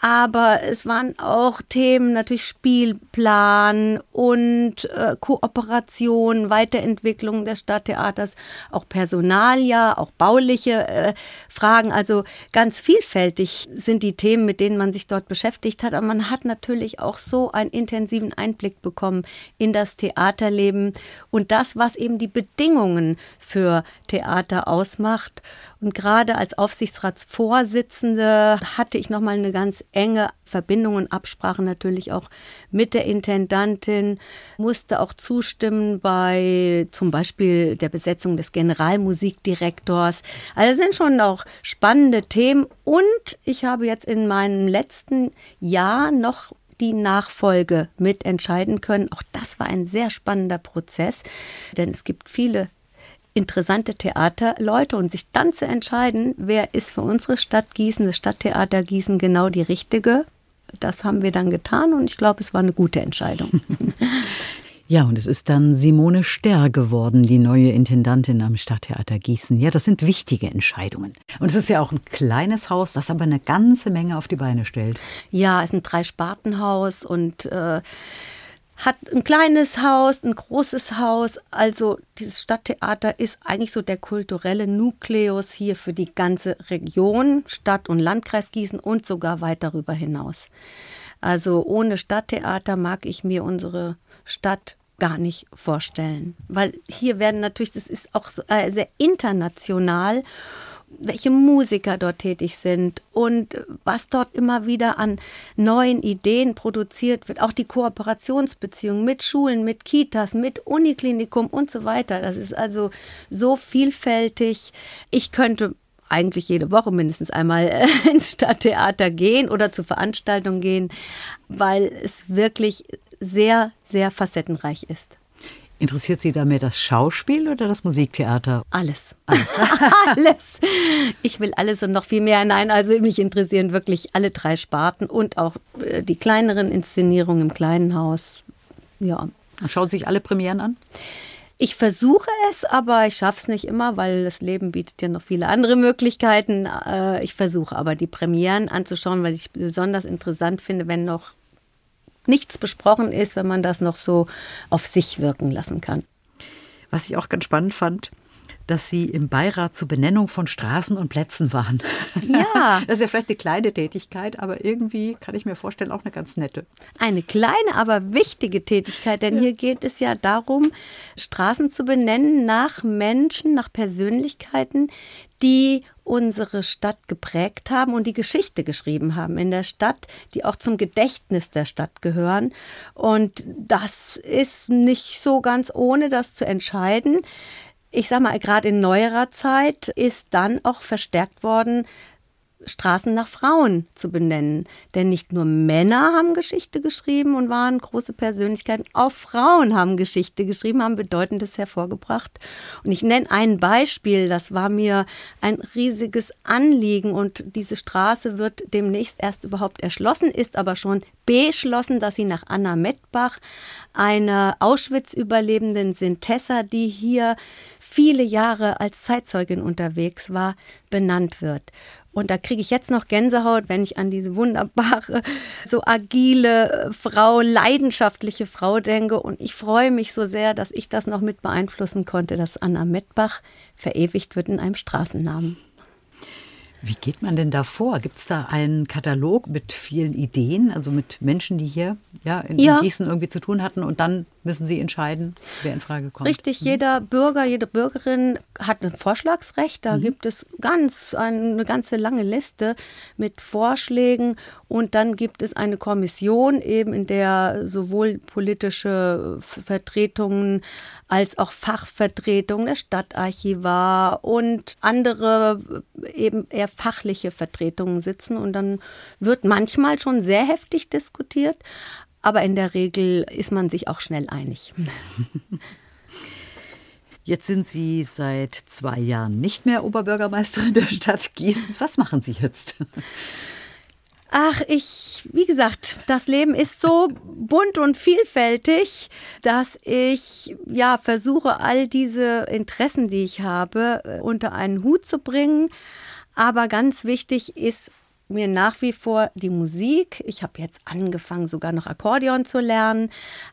aber es waren auch Themen, natürlich Spielplan und äh, Kooperation, Weiterentwicklung des Stadttheaters, auch Personalia, auch bauliche äh, Fragen. Also ganz vielfältig sind die Themen, mit denen man sich dort beschäftigt hat. Aber man hat natürlich auch so einen intensiven Einblick bekommen in das Theaterleben und das, was eben die Bedingungen für Theater ausmacht. Und gerade als Aufsichtsratsvorsitzende hatte ich nochmal eine ganz enge Verbindung und Absprache natürlich auch mit der Intendantin, musste auch zustimmen bei zum Beispiel der Besetzung des Generalmusikdirektors. Also sind schon auch spannende Themen. Und ich habe jetzt in meinem letzten Jahr noch die Nachfolge mitentscheiden können. Auch das war ein sehr spannender Prozess, denn es gibt viele interessante Theaterleute und sich dann zu entscheiden, wer ist für unsere Stadt Gießen, das Stadttheater Gießen genau die richtige, das haben wir dann getan und ich glaube, es war eine gute Entscheidung. Ja, und es ist dann Simone Sterr geworden, die neue Intendantin am Stadttheater Gießen. Ja, das sind wichtige Entscheidungen. Und es ist ja auch ein kleines Haus, das aber eine ganze Menge auf die Beine stellt. Ja, es ist ein Dreispartenhaus und äh, hat ein kleines Haus, ein großes Haus. Also dieses Stadttheater ist eigentlich so der kulturelle Nukleus hier für die ganze Region, Stadt- und Landkreis Gießen und sogar weit darüber hinaus. Also ohne Stadttheater mag ich mir unsere Stadt gar nicht vorstellen, weil hier werden natürlich, das ist auch äh, sehr international welche Musiker dort tätig sind und was dort immer wieder an neuen Ideen produziert wird. Auch die Kooperationsbeziehungen mit Schulen, mit Kitas, mit Uniklinikum und so weiter. Das ist also so vielfältig. Ich könnte eigentlich jede Woche mindestens einmal äh, ins Stadttheater gehen oder zu Veranstaltungen gehen, weil es wirklich sehr, sehr facettenreich ist. Interessiert Sie da mehr das Schauspiel oder das Musiktheater? Alles. Alles. alles. Ich will alles und noch viel mehr. Nein, also mich interessieren wirklich alle drei Sparten und auch äh, die kleineren Inszenierungen im kleinen Haus. Ja. Schauen Sie sich alle Premieren an? Ich versuche es, aber ich schaffe es nicht immer, weil das Leben bietet ja noch viele andere Möglichkeiten. Äh, ich versuche aber die Premieren anzuschauen, weil ich besonders interessant finde, wenn noch nichts besprochen ist, wenn man das noch so auf sich wirken lassen kann. Was ich auch ganz spannend fand, dass Sie im Beirat zur Benennung von Straßen und Plätzen waren. Ja. Das ist ja vielleicht eine kleine Tätigkeit, aber irgendwie kann ich mir vorstellen, auch eine ganz nette. Eine kleine, aber wichtige Tätigkeit, denn hier geht es ja darum, Straßen zu benennen nach Menschen, nach Persönlichkeiten, die unsere Stadt geprägt haben und die Geschichte geschrieben haben in der Stadt, die auch zum Gedächtnis der Stadt gehören. Und das ist nicht so ganz ohne, das zu entscheiden. Ich sage mal, gerade in neuerer Zeit ist dann auch verstärkt worden, Straßen nach Frauen zu benennen. Denn nicht nur Männer haben Geschichte geschrieben und waren große Persönlichkeiten, auch Frauen haben Geschichte geschrieben, haben Bedeutendes hervorgebracht. Und ich nenne ein Beispiel, das war mir ein riesiges Anliegen und diese Straße wird demnächst erst überhaupt erschlossen, ist aber schon beschlossen, dass sie nach Anna Mettbach, einer Auschwitz-Überlebenden Sintessa, die hier viele Jahre als Zeitzeugin unterwegs war, benannt wird. Und da kriege ich jetzt noch Gänsehaut, wenn ich an diese wunderbare, so agile Frau, leidenschaftliche Frau denke. Und ich freue mich so sehr, dass ich das noch mit beeinflussen konnte, dass Anna Mettbach verewigt wird in einem Straßennamen. Wie geht man denn da vor? Gibt es da einen Katalog mit vielen Ideen, also mit Menschen, die hier ja, in, Ja. Gießen irgendwie zu tun hatten und dann müssen sie entscheiden, wer in Frage kommt? Richtig, jeder Bürger, jede Bürgerin hat ein Vorschlagsrecht. Da gibt es ganz eine ganze lange Liste mit Vorschlägen und dann gibt es eine Kommission eben, in der sowohl politische Vertretungen als auch Fachvertretungen, der Stadtarchivar und andere eben eher fachliche Vertretungen sitzen und dann wird manchmal schon sehr heftig diskutiert. Aber in der Regel ist man sich auch schnell einig. Jetzt sind Sie seit zwei Jahren nicht mehr Oberbürgermeisterin der Stadt Gießen. Was machen Sie jetzt? Ach, ich, wie gesagt, das Leben ist so bunt und vielfältig, dass ich ja versuche, all diese Interessen, die ich habe, unter einen Hut zu bringen. Aber ganz wichtig ist mir nach wie vor die Musik. Ich habe jetzt angefangen, sogar noch Akkordeon zu lernen.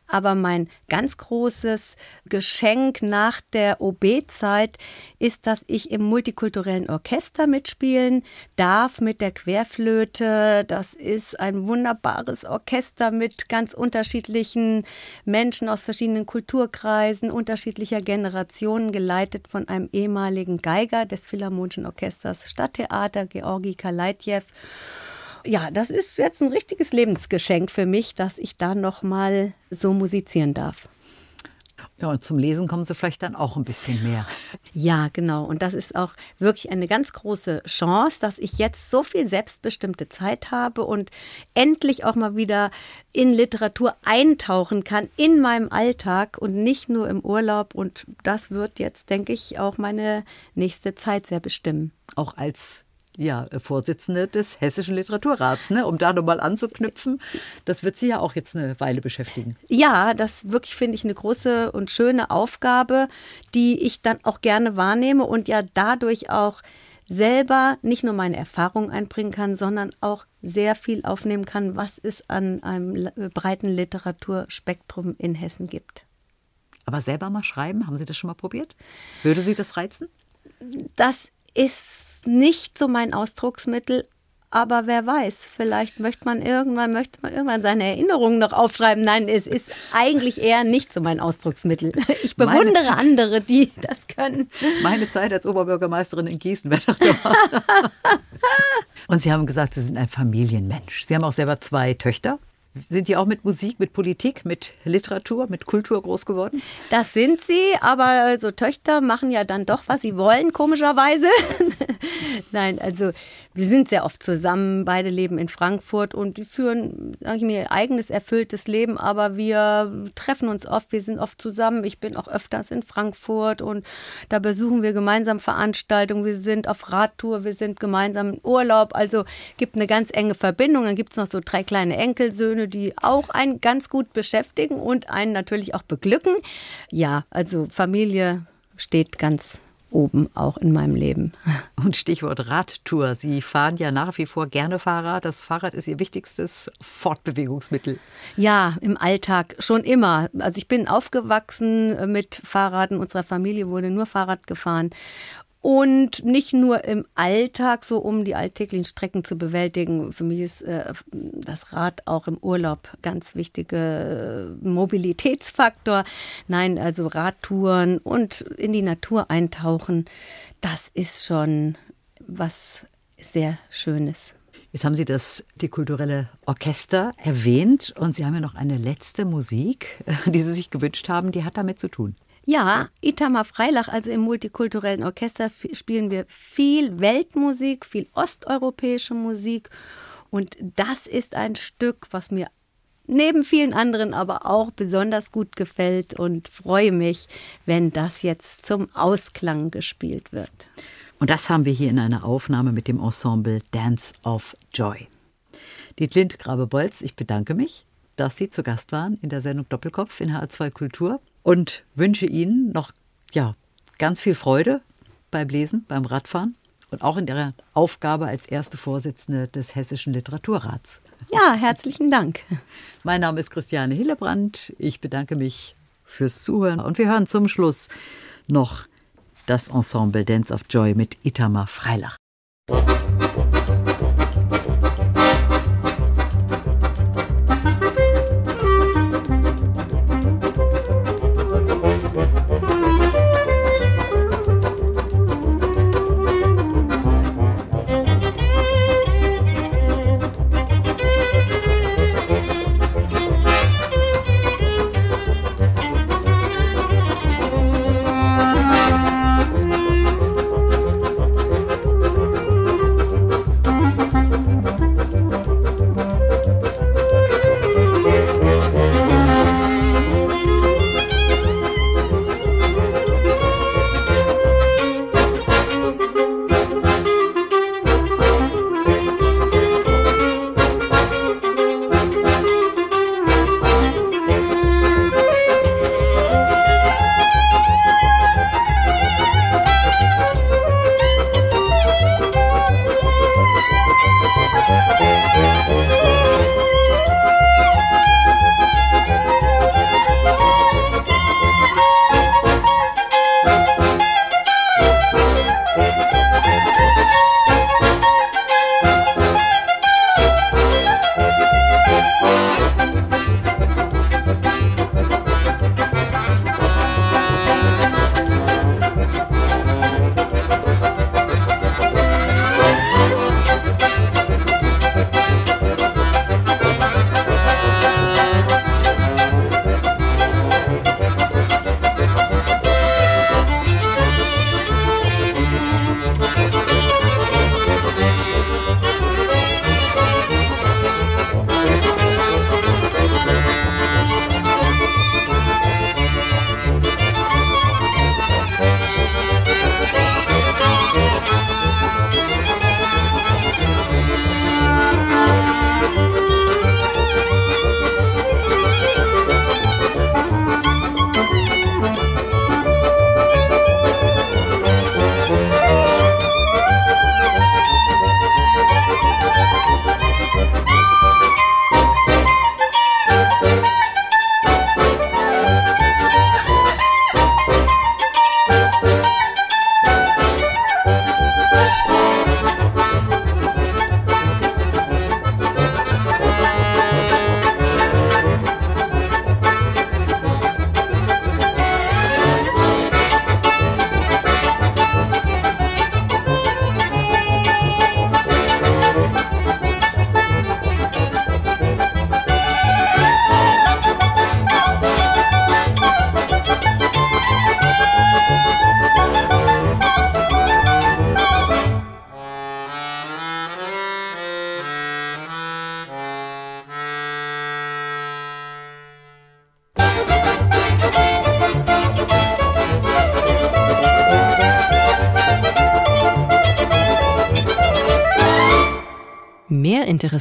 Aber mein ganz großes Geschenk nach der OB-Zeit ist, dass ich im multikulturellen Orchester mitspielen darf mit der Querflöte. Das ist ein wunderbares Orchester mit ganz unterschiedlichen Menschen aus verschiedenen Kulturkreisen, unterschiedlicher Generationen, geleitet von einem ehemaligen Geiger des Philharmonischen Orchesters Stadttheater, Georgi Kaleitjew. Ja, das ist jetzt ein richtiges Lebensgeschenk für mich, dass ich da noch mal so musizieren darf. Ja, und zum Lesen kommen Sie vielleicht dann auch ein bisschen mehr. Ja, genau. Und das ist auch wirklich eine ganz große Chance, dass ich jetzt so viel selbstbestimmte Zeit habe und endlich auch mal wieder in Literatur eintauchen kann in meinem Alltag und nicht nur im Urlaub. Und das wird jetzt, denke ich, auch meine nächste Zeit sehr bestimmen. Auch als ja, Vorsitzende des Hessischen Literaturrats, ne? um da nochmal anzuknüpfen. Das wird Sie ja auch jetzt eine Weile beschäftigen. Ja, das wirklich finde ich eine große und schöne Aufgabe, die ich dann auch gerne wahrnehme und ja dadurch auch selber nicht nur meine Erfahrungen einbringen kann, sondern auch sehr viel aufnehmen kann, was es an einem la- breiten Literaturspektrum in Hessen gibt. Aber selber mal schreiben, haben Sie das schon mal probiert? Würde Sie das reizen? Das ist nicht so mein Ausdrucksmittel, aber wer weiß, vielleicht möchte man irgendwann, möchte man irgendwann seine Erinnerungen noch aufschreiben. Nein, es ist eigentlich eher nicht so mein Ausdrucksmittel. Ich Meine- bewundere andere, die das können. Meine Zeit als Oberbürgermeisterin in Gießen wäre doch gemacht. Und Sie haben gesagt, Sie sind ein Familienmensch. Sie haben auch selber zwei Töchter. Sind die auch mit Musik, mit Politik, mit Literatur, mit Kultur groß geworden? Das sind sie, aber so Töchter machen ja dann doch, was sie wollen, komischerweise. Nein, also wir sind sehr oft zusammen, beide leben in Frankfurt und die führen, sage ich mir, eigenes erfülltes Leben, aber wir treffen uns oft, wir sind oft zusammen. Ich bin auch öfters in Frankfurt und da besuchen wir gemeinsam Veranstaltungen, wir sind auf Radtour, wir sind gemeinsam im Urlaub, also gibt eine ganz enge Verbindung. Dann gibt es noch so drei kleine Enkelsöhne, die auch einen ganz gut beschäftigen und einen natürlich auch beglücken. Ja, also Familie steht ganz oben auch in meinem Leben. Und Stichwort Radtour. Sie fahren ja nach wie vor gerne Fahrrad. Das Fahrrad ist Ihr wichtigstes Fortbewegungsmittel. Ja, im Alltag schon immer. Also ich bin aufgewachsen mit Fahrraden. Unsere Familie wurde nur Fahrrad gefahren. Und nicht nur im Alltag, so um die alltäglichen Strecken zu bewältigen. Für mich ist äh, das Rad auch im Urlaub ganz wichtiger äh, Mobilitätsfaktor. Nein, also Radtouren und in die Natur eintauchen, das ist schon was sehr Schönes. Jetzt haben Sie das, die kulturelle Orchester erwähnt und Sie haben ja noch eine letzte Musik, die Sie sich gewünscht haben, die hat damit zu tun. Ja, Itamar Freilach, also im multikulturellen Orchester spielen wir viel Weltmusik, viel osteuropäische Musik. Und das ist ein Stück, was mir neben vielen anderen aber auch besonders gut gefällt und freue mich, wenn das jetzt zum Ausklang gespielt wird. Und das haben wir hier in einer Aufnahme mit dem Ensemble Dance of Joy. Dietlint Grabe-Bolz, ich bedanke mich dass Sie zu Gast waren in der Sendung Doppelkopf in HR2 Kultur und wünsche Ihnen noch ja, ganz viel Freude beim Lesen, beim Radfahren und auch in der Aufgabe als erste Vorsitzende des Hessischen Literaturrats. Ja, herzlichen Dank. Mein Name ist Christiane Hillebrand. Ich bedanke mich fürs Zuhören und wir hören zum Schluss noch das Ensemble Dance of Joy mit Itamar Freilach.